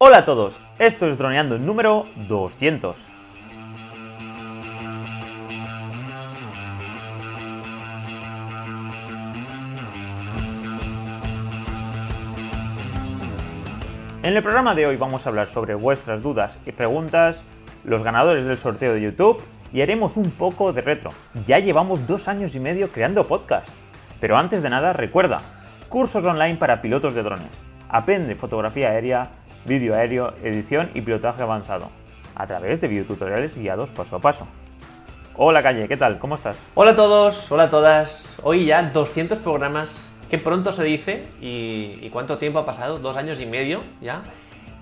Hola a todos, esto es Droneando número 200. En el programa de hoy vamos a hablar sobre vuestras dudas y preguntas, los ganadores del sorteo de YouTube y haremos un poco de retro. Ya llevamos dos años y medio creando podcast. Pero antes de nada, recuerda, cursos online para pilotos de drones. Aprende fotografía aérea, vídeo aéreo, edición y pilotaje avanzado, a través de videotutoriales guiados paso a paso. Hola Calle, ¿qué tal? ¿Cómo estás? Hola a todos, hola a todas. Hoy ya 200 programas, que pronto se dice, y, cuánto tiempo ha pasado, dos años y medio ya.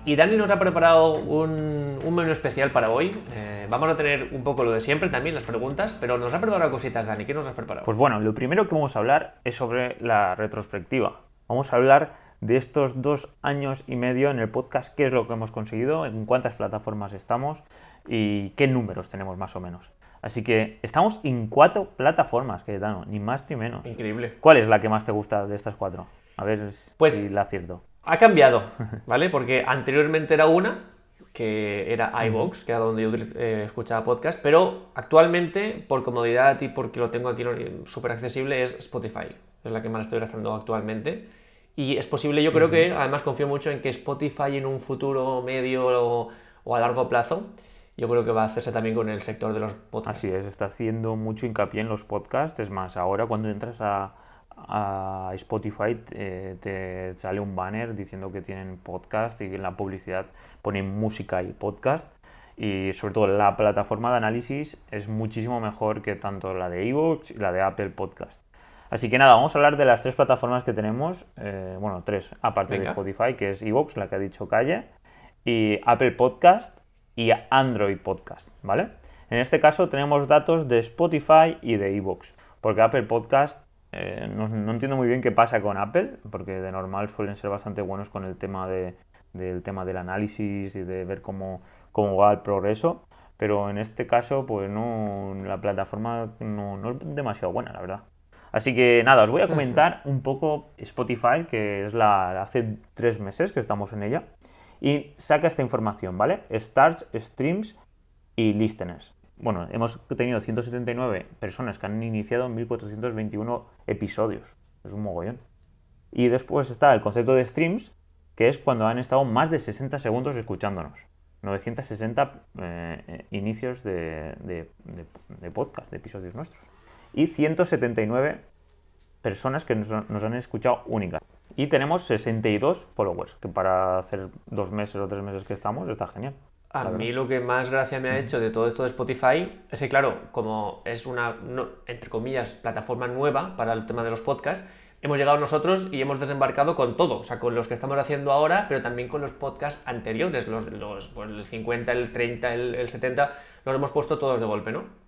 Y Dani nos ha preparado un, menú especial para hoy. Eh, vamos a tener un poco lo de siempre también, las preguntas, pero nos ha preparado cositas, Dani. ¿Qué nos has preparado? Pues bueno, lo primero que vamos a hablar es sobre la retrospectiva. Vamos a hablar de estos dos años y medio en el podcast, qué es lo que hemos conseguido, en cuántas plataformas estamos y qué números tenemos más o menos. Así que estamos en cuatro plataformas, que ni más ni menos. Increíble. ¿Cuál es la que más te gusta de estas cuatro? A ver pues, si la acierto. Ha cambiado, ¿vale? Porque anteriormente era una, que era iVox, que era donde yo eh, escuchaba podcast, pero actualmente, por comodidad y porque lo tengo aquí súper accesible, es Spotify. Es la que más estoy gastando actualmente. Y es posible, yo creo que, además confío mucho en que Spotify en un futuro medio o, a largo plazo, yo creo que va a hacerse también con el sector de los podcasts. Así es, está haciendo mucho hincapié en los podcasts. Es más, ahora cuando entras a, Spotify te, sale un banner diciendo que tienen podcast y en la publicidad ponen música y podcast. Y sobre todo la plataforma de análisis es muchísimo mejor que tanto la de Evox y la de Apple Podcast. Así que nada, vamos a hablar de las tres plataformas que tenemos, eh, bueno, tres, aparte de Spotify, que es Evox, la que ha dicho Calle, y Apple Podcast y Android Podcast, ¿vale? En este caso tenemos datos de Spotify y de Evox, porque Apple Podcast, eh, no, entiendo muy bien qué pasa con Apple, porque de normal suelen ser bastante buenos con el tema de, del tema del análisis y de ver cómo, cómo va el progreso, pero en este caso, pues no, la plataforma no es demasiado buena, la verdad. Así que nada, os voy a comentar un poco Spotify, que es la hace tres meses que estamos en ella, y saca esta información, ¿vale? Starts, streams y listeners. Bueno, hemos tenido 179 personas que han iniciado 1421 episodios. Es un mogollón. Y después está el concepto de streams, que es cuando han estado más de 60 segundos escuchándonos. 960 eh, inicios de, de podcast, de episodios nuestros y 179 personas que nos, han escuchado únicas. Y tenemos 62 followers, que para hacer dos meses o tres meses que estamos está genial. A mí lo que más gracia me ha hecho de todo esto de Spotify es que, claro, como es una, entre comillas, plataforma nueva para el tema de los podcasts, hemos llegado nosotros y hemos desembarcado con todo, o sea, con los que estamos haciendo ahora, pero también con los podcasts anteriores, los, los pues el 50, el 30, el, el 70, los hemos puesto todos de golpe, ¿no?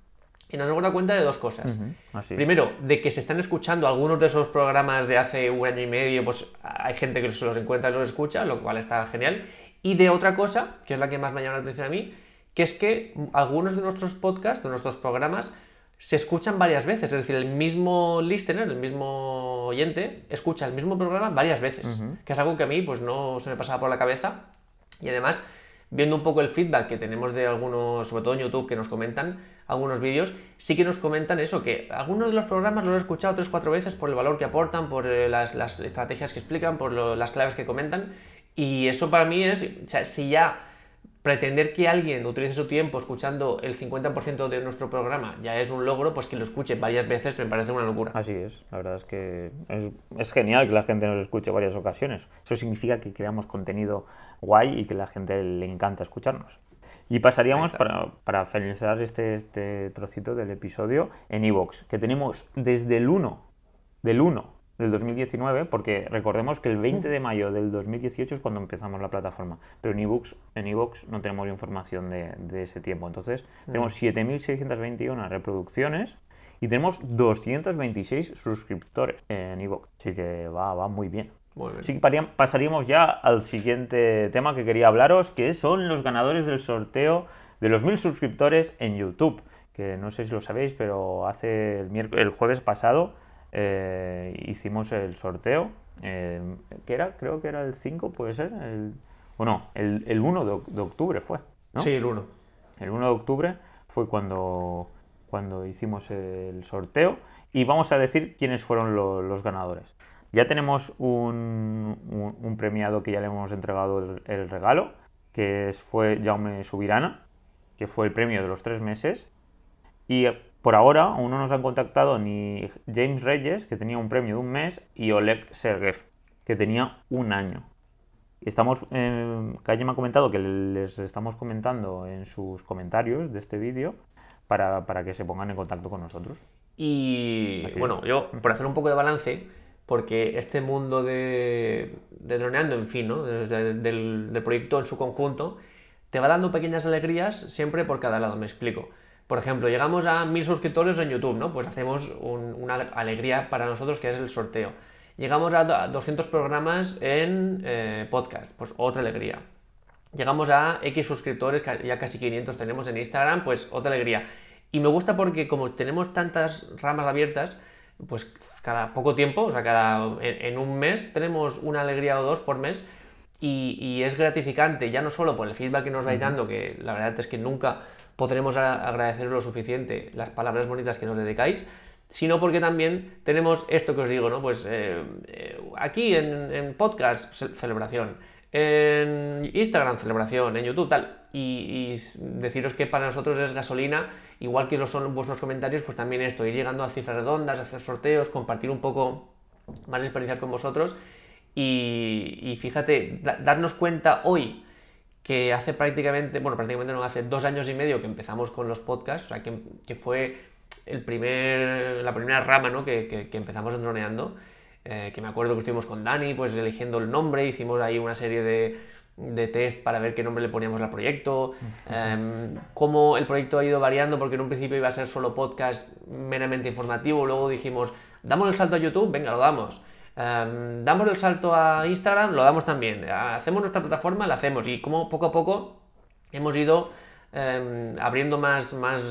Y nos hemos dado cuenta de dos cosas. Primero, de que se están escuchando algunos de esos programas de hace un año y medio, pues hay gente que se los encuentra y los escucha, lo cual está genial. Y de otra cosa, que es la que más me llama la atención a mí, que es que algunos de nuestros podcasts, de nuestros programas, se escuchan varias veces. Es decir, el mismo listener, el mismo oyente, escucha el mismo programa varias veces. Que es algo que a mí pues no se me pasaba por la cabeza. Y además, viendo un poco el feedback que tenemos de algunos, sobre todo en YouTube, que nos comentan, algunos vídeos, sí que nos comentan eso, que algunos de los programas los he escuchado tres cuatro veces por el valor que aportan, por eh, las, estrategias que explican, por las claves que comentan. Y eso para mí es, o sea, si ya pretender que alguien utilice su tiempo escuchando el 50% de nuestro programa ya es un logro, pues que lo escuche varias veces me parece una locura. Así es, la verdad es que es, es, genial que la gente nos escuche varias ocasiones. Eso significa que creamos contenido guay y que la gente le encanta escucharnos. Y pasaríamos para, para, finalizar este, este trocito del episodio en Evox, que tenemos desde el 1, del 1 del 2019, porque recordemos que el 20 de mayo del 2018 es cuando empezamos la plataforma, pero en eBooks no tenemos información de, de ese tiempo. Entonces, tenemos 7.621 reproducciones y tenemos 226 suscriptores en Evox. Así que va, va muy bien. Así que pasaríamos ya al siguiente tema que quería hablaros, que son los ganadores del sorteo de los mil suscriptores en YouTube. Que no sé si lo sabéis, pero hace el, el jueves pasado eh, hicimos el sorteo. Eh, ¿Qué era? Creo que era el 5, puede ser. El, o no, el, el 1 de, de octubre fue, ¿no? Sí, el 1. El 1 de octubre fue cuando, cuando hicimos el sorteo y vamos a decir quiénes fueron lo- los ganadores. Ya tenemos un, un- un premiado que ya le hemos entregado el, el regalo, que es- fue Jaume Subirana, que fue el premio de los tres meses. Y por ahora aún no nos han contactado ni James Reyes, que tenía un premio de un mes, y Oleg Sergev, que tenía un año. Estamos, eh, Calle me ha comentado que les estamos comentando en sus comentarios de este vídeo para, para que se pongan en contacto con nosotros. Y Así es. bueno, yo, por hacer un poco de balance, porque este mundo de, de droneando, en fin, ¿no? De- de- del, del proyecto en su conjunto, te va dando pequeñas alegrías siempre por cada lado, me explico. Por ejemplo, llegamos a mil suscriptores en YouTube, ¿no? Pues hacemos un- una alegría para nosotros que es el sorteo. Llegamos a do- a 200 programas en eh, podcast, pues otra alegría. Llegamos a X suscriptores, ya casi 500 tenemos en Instagram, pues otra alegría. Y me gusta porque como tenemos tantas ramas abiertas, pues cada poco tiempo, o sea, cada, en, en un mes tenemos una alegría o dos por mes y, y es gratificante, ya no solo por el feedback que nos vais dando, que la verdad es que nunca podremos agradecer lo suficiente las palabras bonitas que nos dedicáis, sino porque también tenemos esto que os digo, ¿no? Pues eh, eh, aquí en, podcast, ce- celebración, en Instagram, celebración, en YouTube, tal. Y, deciros que para nosotros es gasolina, igual que lo son vuestros comentarios, pues también esto, ir llegando a cifras redondas, hacer sorteos, compartir un poco más experiencias con vosotros. Y, fíjate, da- darnos cuenta hoy que hace prácticamente, bueno, prácticamente no, hace dos años y medio que empezamos con los podcasts, o sea, que, que fue el primer, la primera rama ¿no? que, que- que empezamos en droneando, eh, que me acuerdo que estuvimos con Dani, pues eligiendo el nombre, hicimos ahí una serie de, de test para ver qué nombre le poníamos al proyecto, em, cómo el proyecto ha ido variando, porque en un principio iba a ser solo podcast meramente informativo, luego dijimos, damos el salto a YouTube, venga, lo damos. Em, damos el salto a Instagram, lo damos también. Hacemos nuestra plataforma, la hacemos. Y como poco a poco hemos ido em, abriendo más, más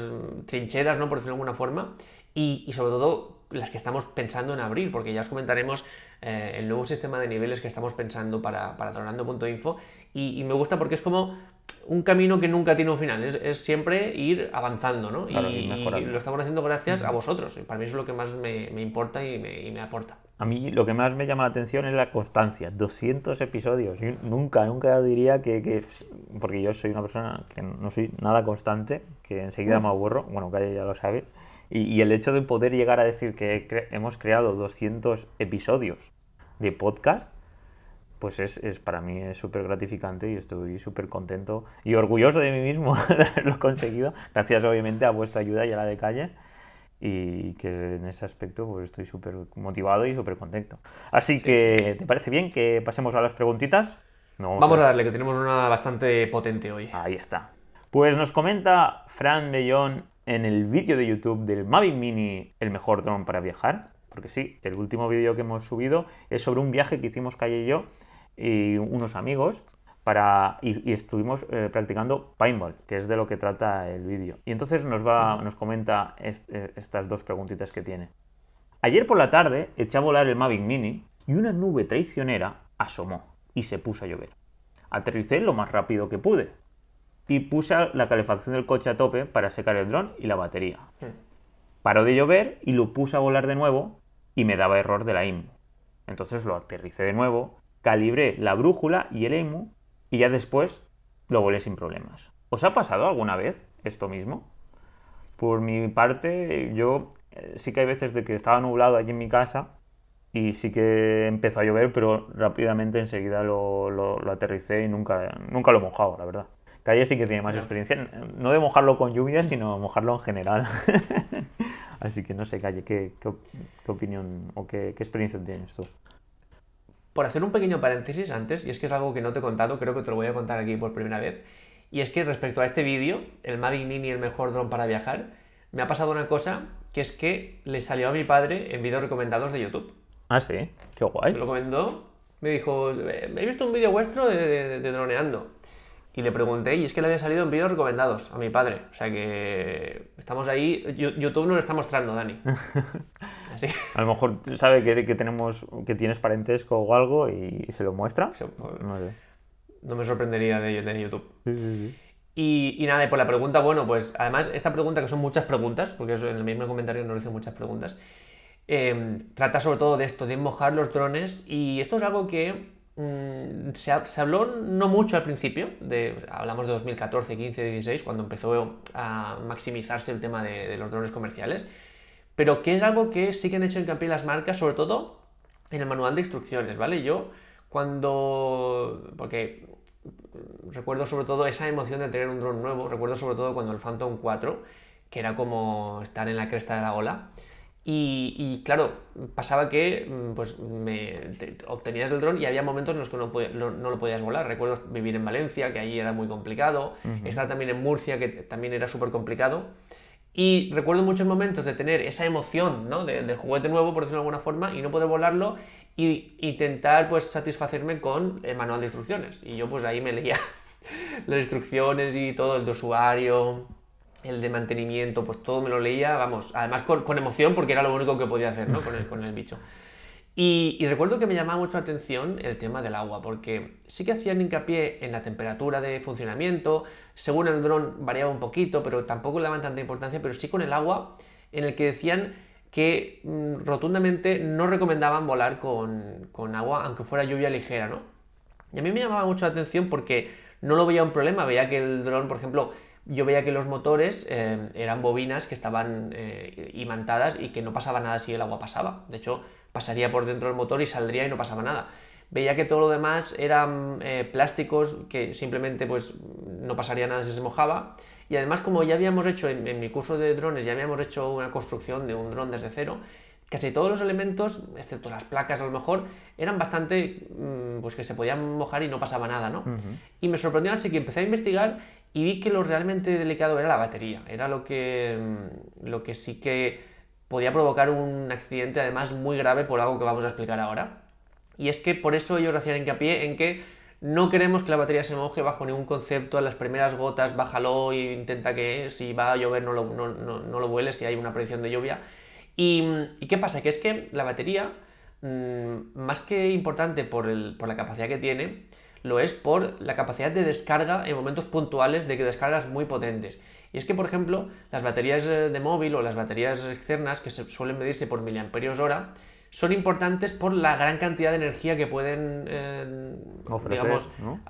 trincheras, ¿no? Por decirlo de alguna forma. Y, y sobre todo las que estamos pensando en abrir, porque ya os comentaremos eh, el nuevo sistema de niveles que estamos pensando para, para Tronando.info. Y, y me gusta porque es como un camino que nunca tiene un final, es, es siempre ir avanzando, ¿no? Claro, y, mejorando. lo estamos haciendo gracias a vosotros. Y para mí eso es lo que más me, me importa y me, y me aporta. A mí lo que más me llama la atención es la constancia. 200 episodios. Yo nunca, nunca diría que, que- Porque yo soy una persona que no soy nada constante, que enseguida me aburro. Bueno, Calle ya lo sabe. Y, y el hecho de poder llegar a decir que cre- hemos creado 200 episodios de podcast, pues es, es- para mí es súper gratificante y estoy súper contento y orgulloso de mí mismo de haberlo conseguido. Gracias obviamente a vuestra ayuda y a la de Calle y que en ese aspecto pues estoy súper motivado y súper contento. Así que, ¿te parece bien que pasemos a las preguntitas? No, Vamos a darle, que tenemos una bastante potente hoy. Ahí está. Pues nos comenta Fran de Jong en el vídeo de YouTube del Mavic Mini, el mejor dron para viajar. Porque sí, el último vídeo que hemos subido es sobre un viaje que hicimos Calle y yo y unos amigos para, y, y estuvimos eh, practicando paintball, que es de lo que trata el vídeo. Y entonces nos, va, nos comenta est- eh, estas dos preguntitas que tiene. Ayer por la tarde eché a volar el Mavic Mini y una nube traicionera asomó y se puso a llover. Aterricé lo más rápido que pude y puse la calefacción del coche a tope para secar el dron y la batería. Paró de llover y lo puse a volar de nuevo y me daba error de la IMU. Entonces lo aterricé de nuevo, calibré la brújula y el IMU y ya después lo volé sin problemas. ¿Os ha pasado alguna vez esto mismo? Por mi parte, yo eh, sí que hay veces de que estaba nublado allí en mi casa y sí que empezó a llover, pero rápidamente enseguida lo, lo- lo aterricé y nunca, nunca lo he mojado, la verdad. Calle sí que tiene más experiencia, no de mojarlo con lluvia, sino mojarlo en general. Así que no sé, Calle, ¿qué, qué, qué opinión o qué, qué experiencia tienes tú? Por hacer un pequeño paréntesis antes, y es que es algo que no te he contado, creo que te lo voy a contar aquí por primera vez, y es que respecto a este vídeo, el Mavic Mini, el mejor dron para viajar, me ha pasado una cosa, que es que le salió a mi padre en vídeos recomendados de YouTube. Ah, sí, qué Me guay. lo comentó, me dijo, "Eh, he visto un vídeo vuestro de, de- de droneando. Y le pregunté, y es que le había salido en vídeos recomendados a mi padre. O sea que estamos ahí, YouTube nos lo está mostrando, Dani. Así. A lo mejor sabe que, que tenemos, que tienes parentesco o algo y se lo muestra. Pues, No sé. no me sorprendería de, de YouTube. Sí, sí, sí. Y, y nada, y por la pregunta, bueno, pues además esta pregunta, que son muchas preguntas, porque en el mismo comentario nos dicen muchas preguntas, eh, trata sobre todo de esto, de mojar los drones, y esto es algo que mm, se, ha- se habló no mucho al principio, de, hablamos de 2014, 15, 16, cuando empezó a maximizarse el tema de, de los drones comerciales, pero que es algo que sí que han hecho hincapié las marcas, sobre todo en el manual de instrucciones, ¿vale? Yo cuando... porque recuerdo sobre todo esa emoción de tener un dron nuevo, recuerdo sobre todo cuando el Phantom 4, que era como estar en la cresta de la ola, y, y, claro, pasaba que mm, pues me, te- te- obtenías el dron y había momentos en los que no, podía- no- no lo podías volar. Recuerdo vivir en Valencia, que allí era muy complicado, estar también en Murcia, que también era súper complicado. Y recuerdo muchos momentos de tener esa emoción ¿no? de- del juguete nuevo, por decirlo de alguna forma, y no poder volarlo y intentar pues satisfacerme con el manual de instrucciones. Y yo pues ahí me leía las instrucciones y todo, el de usuario, el de mantenimiento, pues todo me lo leía, vamos, además con, con emoción porque era lo único que podía hacer ¿no? con, el, con el bicho. Y, recuerdo que me llamaba mucho la atención el tema del agua, porque sí que hacían hincapié en la temperatura de funcionamiento, según el dron variaba un poquito, pero tampoco le daban tanta importancia, pero sí con el agua, en el que decían que mm, rotundamente no recomendaban volar con, con agua, aunque fuera lluvia ligera, ¿no? Y a mí me llamaba mucho la atención porque no lo veía un problema, veía que el dron, por ejemplo, yo veía que los motores eh, eran bobinas que estaban eh, imantadas y que no pasaba nada si el agua pasaba. De hecho, pasaría por dentro del motor y saldría y no pasaba nada. Veía que todo lo demás eran eh, plásticos que simplemente pues no pasaría nada si se mojaba. Y además, como ya habíamos hecho en, en mi curso de drones, ya habíamos hecho una construcción de un dron desde cero, casi todos los elementos, excepto las placas a lo mejor, eran bastante, mm, pues que se podían mojar y no pasaba nada, ¿no? Y me sorprendió así que empecé a investigar y vi que lo realmente delicado era la batería, era lo que, mm, lo que sí que podía provocar un accidente además muy grave por algo que vamos a explicar ahora. Y es que por eso ellos hacían hincapié en que no queremos que la batería se moje bajo ningún concepto, a las primeras gotas bájalo e intenta que si va a llover no lo, no, no, no lo si hay una predicción de lluvia. Y, ¿y qué pasa? Que es que la batería, mm, más que importante por, el, por la capacidad que tiene, lo es por la capacidad de descarga en momentos puntuales de que descargas muy potentes. Y es que, por ejemplo, las baterías eh, de móvil o las baterías externas, que se suelen medirse por miliamperios hora, son importantes por la gran cantidad de energía que pueden, eh, Ofrecer, digamos, ¿no?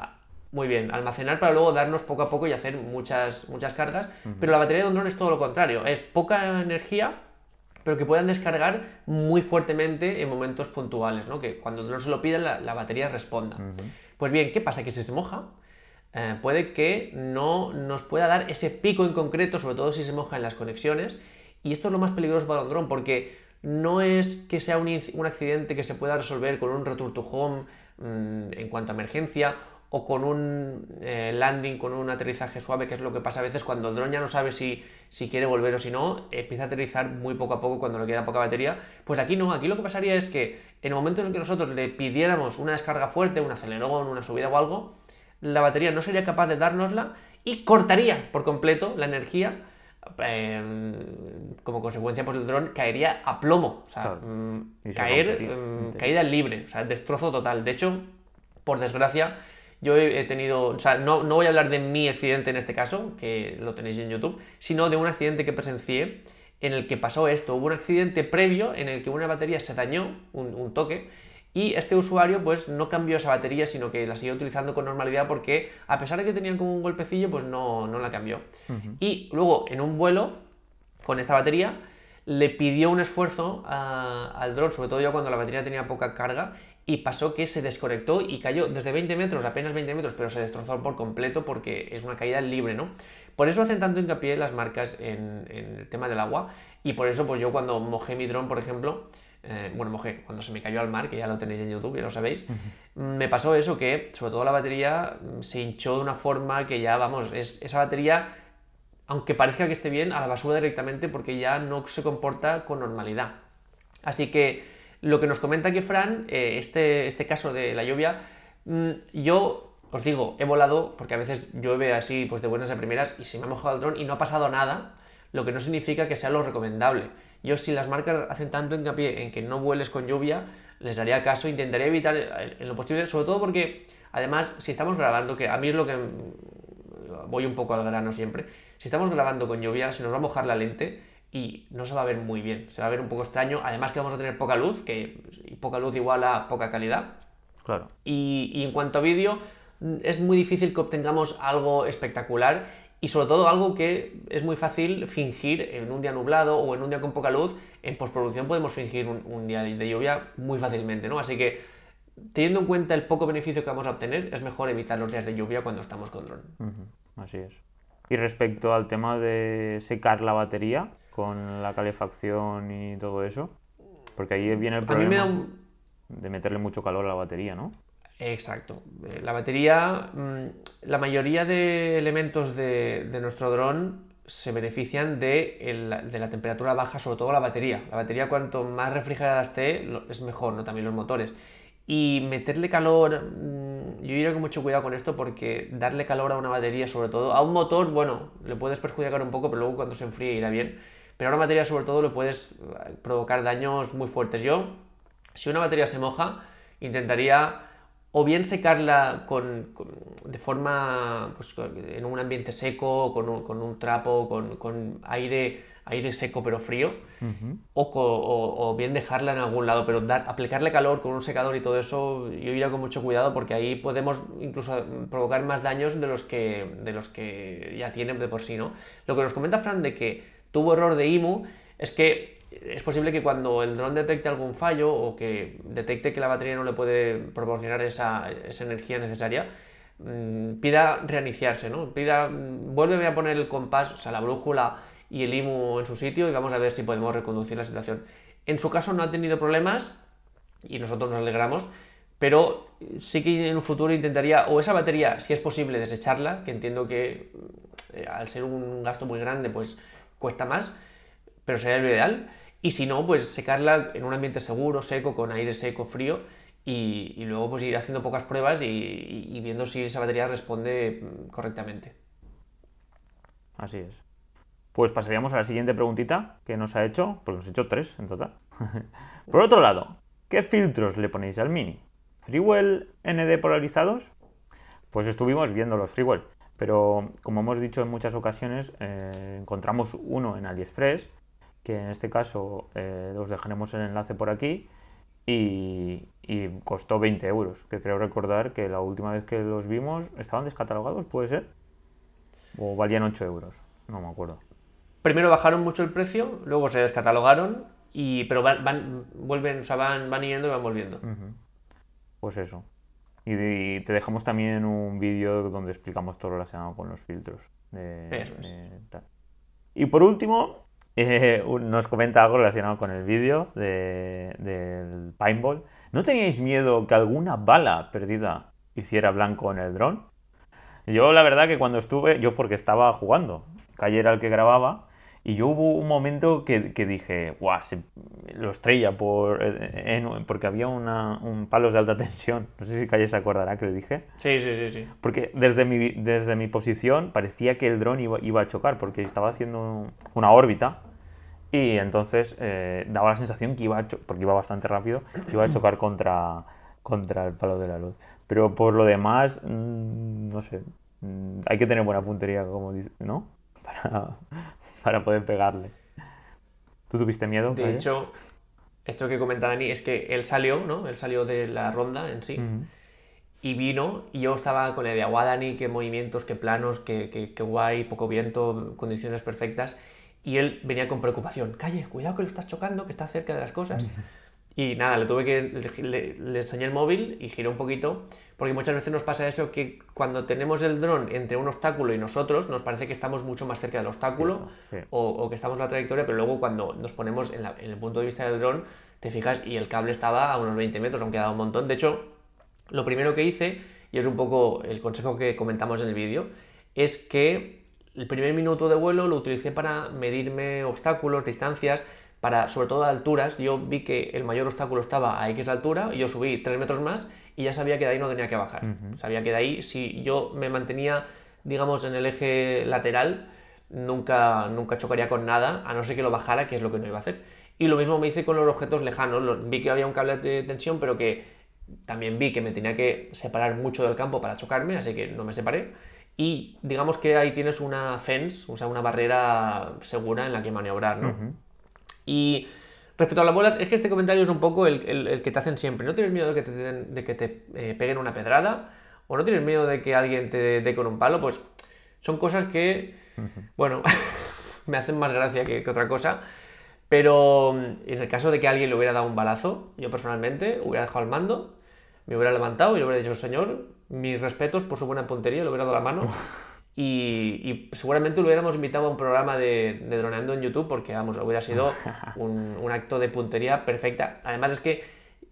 muy bien, almacenar para luego darnos poco a poco y hacer muchas, muchas cargas. Pero la batería de un dron es todo lo contrario, es poca energía, pero que puedan descargar muy fuertemente en momentos puntuales, ¿no? Que cuando el dron se lo pide, la, la batería responda. Pues bien, ¿qué pasa? Que si se moja, eh, puede que no nos pueda dar ese pico en concreto, sobre todo si se moja en las conexiones. Y esto es lo más peligroso para un dron, porque no es que sea un, un accidente que se pueda resolver con un return to home mm, en cuanto a emergencia o con un eh, landing, con un aterrizaje suave, que es lo que pasa a veces cuando el dron ya no sabe si, si quiere volver o si no, empieza a aterrizar muy poco a poco cuando le queda poca batería. Pues aquí no, aquí lo que pasaría es que en el momento en el que nosotros le pidiéramos una descarga fuerte, un acelerón, una subida o algo, la batería no sería capaz de dárnosla y cortaría por completo la energía. eh, como consecuencia, pues el dron caería a plomo. O sea, Claro. mm, caer, entero. caída libre, o sea, destrozo total. De hecho, por desgracia, yo he he tenido, o sea, no, no voy a hablar de mi accidente en este caso, que lo tenéis en YouTube, sino de un accidente que presencié en el que pasó esto. Hubo un accidente previo en el que una batería se dañó, un, un toque, y este usuario pues no cambió esa batería, sino que la siguió utilizando con normalidad porque a pesar de que tenían como un golpecillo, pues no, no la cambió. Y luego en un vuelo con esta batería le pidió un esfuerzo a- al dron, sobre todo yo cuando la batería tenía poca carga, y pasó que se desconectó y cayó desde 20 metros, apenas 20 metros, pero se destrozó por completo porque es una caída libre, ¿no? Por eso hacen tanto hincapié las marcas en, en el tema del agua, y por eso pues yo cuando mojé mi dron, por ejemplo, eh, bueno, mojé, cuando se me cayó al mar, que ya lo tenéis en YouTube, ya lo sabéis, me pasó eso que, sobre todo la batería, mm, se hinchó de una forma que ya, vamos, es, esa batería aunque parezca que esté bien, a la basura directamente porque ya no se comporta con normalidad. Así que lo que nos comenta aquí Fran, eh, este, este caso de la lluvia, mm, yo os digo, he volado porque a veces llueve así pues de buenas a primeras y se me ha mojado el dron y no ha pasado nada, lo que no significa que sea lo recomendable. Yo si las marcas hacen tanto hincapié en que no vueles con lluvia, les daría caso, intentaría evitar eh, en lo posible, sobre todo porque Además, si estamos grabando, que a mí es lo que voy un poco al grano siempre, si estamos grabando con lluvia, se nos va a mojar la lente y no se va a ver muy bien, se va a ver un poco extraño, además que vamos a tener poca luz, que poca luz igual a poca calidad. Claro. Y, y en cuanto a vídeo, es muy difícil que obtengamos algo espectacular y sobre todo algo que es muy fácil fingir en un día nublado o en un día con poca luz. En postproducción podemos fingir un, día de lluvia muy fácilmente, ¿no? Así que teniendo en cuenta el poco beneficio que vamos a obtener, es mejor evitar los días de lluvia cuando estamos con dron. Así es. Y respecto al tema de secar la batería con la calefacción y todo eso, porque ahí viene el problema de meterle mucho calor a la batería, ¿no? Exacto. Eh, la batería, mm, la mayoría de elementos de, nuestro dron se benefician de, la temperatura baja, sobre todo la batería. La batería cuanto más refrigerada esté, es mejor, ¿no? También los motores. Y meterle calor, mm, yo iría con mucho cuidado con esto porque darle calor a una batería, sobre todo, a un motor, bueno, le puedes perjudicar un poco, pero luego cuando se enfríe irá bien. Pero a una batería, sobre todo, le puedes eh, provocar daños muy fuertes. Yo, si una batería se moja, intentaría o bien secarla con, de forma pues, en un ambiente seco, con un, con un trapo, con, con, aire, aire seco pero frío, o, o, bien dejarla en algún lado, pero dar, aplicarle calor con un secador y todo eso, yo iría con mucho cuidado porque ahí podemos incluso provocar más daños de los que, de los que ya tienen de por sí, ¿no? Lo que nos comenta Fran de que tuvo error de IMU es que es posible que cuando el dron detecte algún fallo o que detecte que la batería no le puede proporcionar esa, energía necesaria, mm, pida reiniciarse, ¿no? Pida, mm, vuélveme a poner el compás, o sea, la brújula y el IMU en su sitio y vamos a ver si podemos reconducir la situación. En su caso no ha tenido problemas y nosotros nos alegramos, pero sí que en un futuro intentaría, o esa batería, si es posible, desecharla, que entiendo que eh, al ser un gasto muy grande, pues cuesta más, pero sería lo ideal. Y si no, pues secarla en un ambiente seguro, seco, con aire seco, frío, y, luego pues ir haciendo pocas pruebas y, viendo si esa batería responde mm, correctamente. Así es. Pues pasaríamos a la siguiente preguntita que nos ha hecho, pues nos ha hecho tres en total. Por otro lado, ¿qué filtros le ponéis al Mini? ¿Freewell ND polarizados? Pues estuvimos viendo los Freewell, pero como hemos dicho en muchas ocasiones, eh, encontramos uno en AliExpress que en este caso eh, os dejaremos el enlace por aquí y, costó 20 euros, que creo recordar que la última vez que los vimos estaban descatalogados, ¿puede ser? ¿O valían 8 euros? No me acuerdo. Primero bajaron mucho el precio, luego se descatalogaron, y, pero van, vuelven, o sea, van, van yendo y van volviendo. Pues eso. Y, te dejamos también un vídeo donde explicamos todo lo relacionado con los filtros. Y por último, eh, nos comenta algo relacionado con el vídeo del paintball. ¿No teníais miedo que alguna bala perdida hiciera blanco en el dron? Yo la verdad que cuando estuve, yo porque estaba jugando, Calle era el que grababa, y yo hubo un momento que, dije, guau, se, lo estrella por, eh, porque había una, un palos de alta tensión. No sé si Calle se acordará que le dije. Sí, sí, sí. sí. Porque desde mi, desde mi posición parecía que el dron iba, iba a chocar, porque estaba haciendo una órbita y entonces eh, daba la sensación que iba, a porque iba bastante rápido, que iba a chocar contra, contra el palo de la luz. Pero por lo demás, mm, no sé, mm, hay que tener buena puntería, como dice, ¿no? Para, para poder pegarle. ¿Tú tuviste miedo? De hecho, esto que comenta Dani es que él salió, ¿no? Él salió de la ronda en sí. Y vino, y yo estaba con el de agua, Dani, qué movimientos, qué planos, qué, qué, qué guay, poco viento, condiciones perfectas y él venía con preocupación, calle, cuidado que lo estás chocando, que está cerca de las cosas. Y nada, le tuve que, le, enseñé el móvil y giré un poquito, porque muchas veces nos pasa eso que cuando tenemos el dron entre un obstáculo y nosotros, nos parece que estamos mucho más cerca del obstáculo O, que estamos en la trayectoria, pero luego cuando nos ponemos en, el punto de vista del dron, te fijas y el cable estaba a unos 20 metros, aunque dado un montón. De hecho, lo primero que hice, y es un poco el consejo que comentamos en el vídeo, es que el primer minuto de vuelo lo utilicé para medirme obstáculos, distancias, para sobre todo alturas. Yo vi que el mayor obstáculo estaba a X altura, y yo subí 3 metros más y ya sabía que de ahí no tenía que bajar. Sabía que de ahí, si yo me mantenía, digamos, en el eje lateral, nunca, nunca chocaría con nada, a no ser que lo bajara, que es lo que no iba a hacer. Y lo mismo me hice con los objetos lejanos. vi que había un cable de tensión, pero que también vi que me tenía que separar mucho del campo para chocarme, así que no me separé. Y digamos que ahí tienes una fence, o sea, una barrera segura en la que maniobrar, ¿no? Y respecto a las bolas, es que este comentario es un poco el, que te hacen siempre. No tienes miedo de que te, de que te eh, peguen una pedrada, o no tienes miedo de que alguien te dé con un palo, pues son cosas que, bueno, me hacen más gracia que, que, otra cosa. Pero en el caso de que alguien le hubiera dado un balazo, yo personalmente hubiera dejado el mando, me hubiera levantado y le hubiera dicho, señor, mis respetos por su buena puntería, le hubiera dado la mano. Y, seguramente lo hubiéramos invitado a un programa de, droneando en YouTube porque, vamos, hubiera sido un, acto de puntería perfecta. Además es que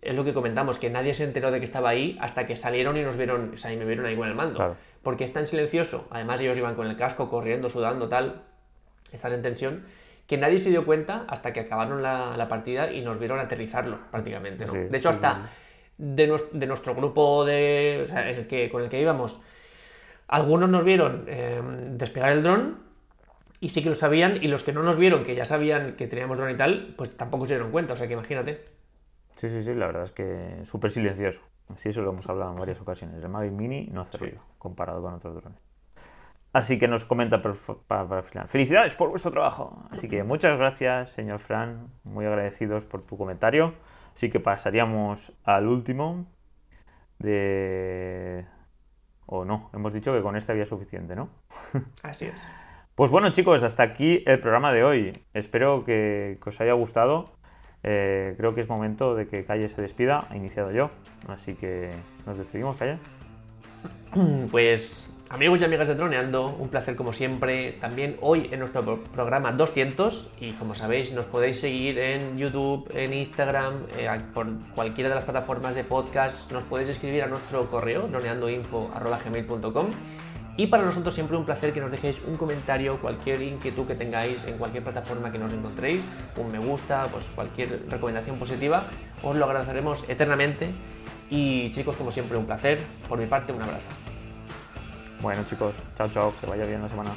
es lo que comentamos, que nadie se enteró de que estaba ahí hasta que salieron y nos vieron, o sea, y me vieron ahí con el mando. Porque es tan silencioso, además ellos iban con el casco, corriendo, sudando, tal, estás en tensión, que nadie se dio cuenta hasta que acabaron la, partida y nos vieron aterrizarlo prácticamente. de hecho, hasta de, nuestro grupo de, o sea, el que, con el que íbamos, algunos nos vieron eh, despegar el dron y sí que lo sabían, y los que no nos vieron, que ya sabían que teníamos dron y tal, pues tampoco se dieron cuenta, o sea que imagínate. Sí, sí, sí, la verdad es que súper silencioso. Sí, eso lo hemos hablado en varias ocasiones. El Mavic Mini no hace ruido comparado con otros drones. Así que nos comenta para, final. Felicidades por vuestro trabajo. Así que muchas gracias, señor Fran. Muy agradecidos por tu comentario. Así que pasaríamos al último de... O no, hemos dicho que con este había suficiente, ¿no? Así es. Pues bueno chicos, hasta aquí el programa de hoy. Espero que, os haya gustado. Eh, creo que es momento de que Calle se despida. Ha iniciado yo. Así que nos despedimos, Calle. Pues Amigos y amigas de Droneando, un placer como siempre. También hoy en nuestro programa 200 y como sabéis nos podéis seguir en YouTube, en Instagram, eh, por cualquiera de las plataformas de podcast. Nos podéis escribir a nuestro correo droneandoinfo.gmail.com y para nosotros siempre un placer que nos dejéis un comentario, cualquier inquietud que tengáis en cualquier plataforma que nos encontréis, un me gusta, pues cualquier recomendación positiva, os lo agradeceremos eternamente. Y chicos, como siempre, un placer. Por mi parte, un abrazo. Bueno chicos, chao chao, que vaya bien la semana.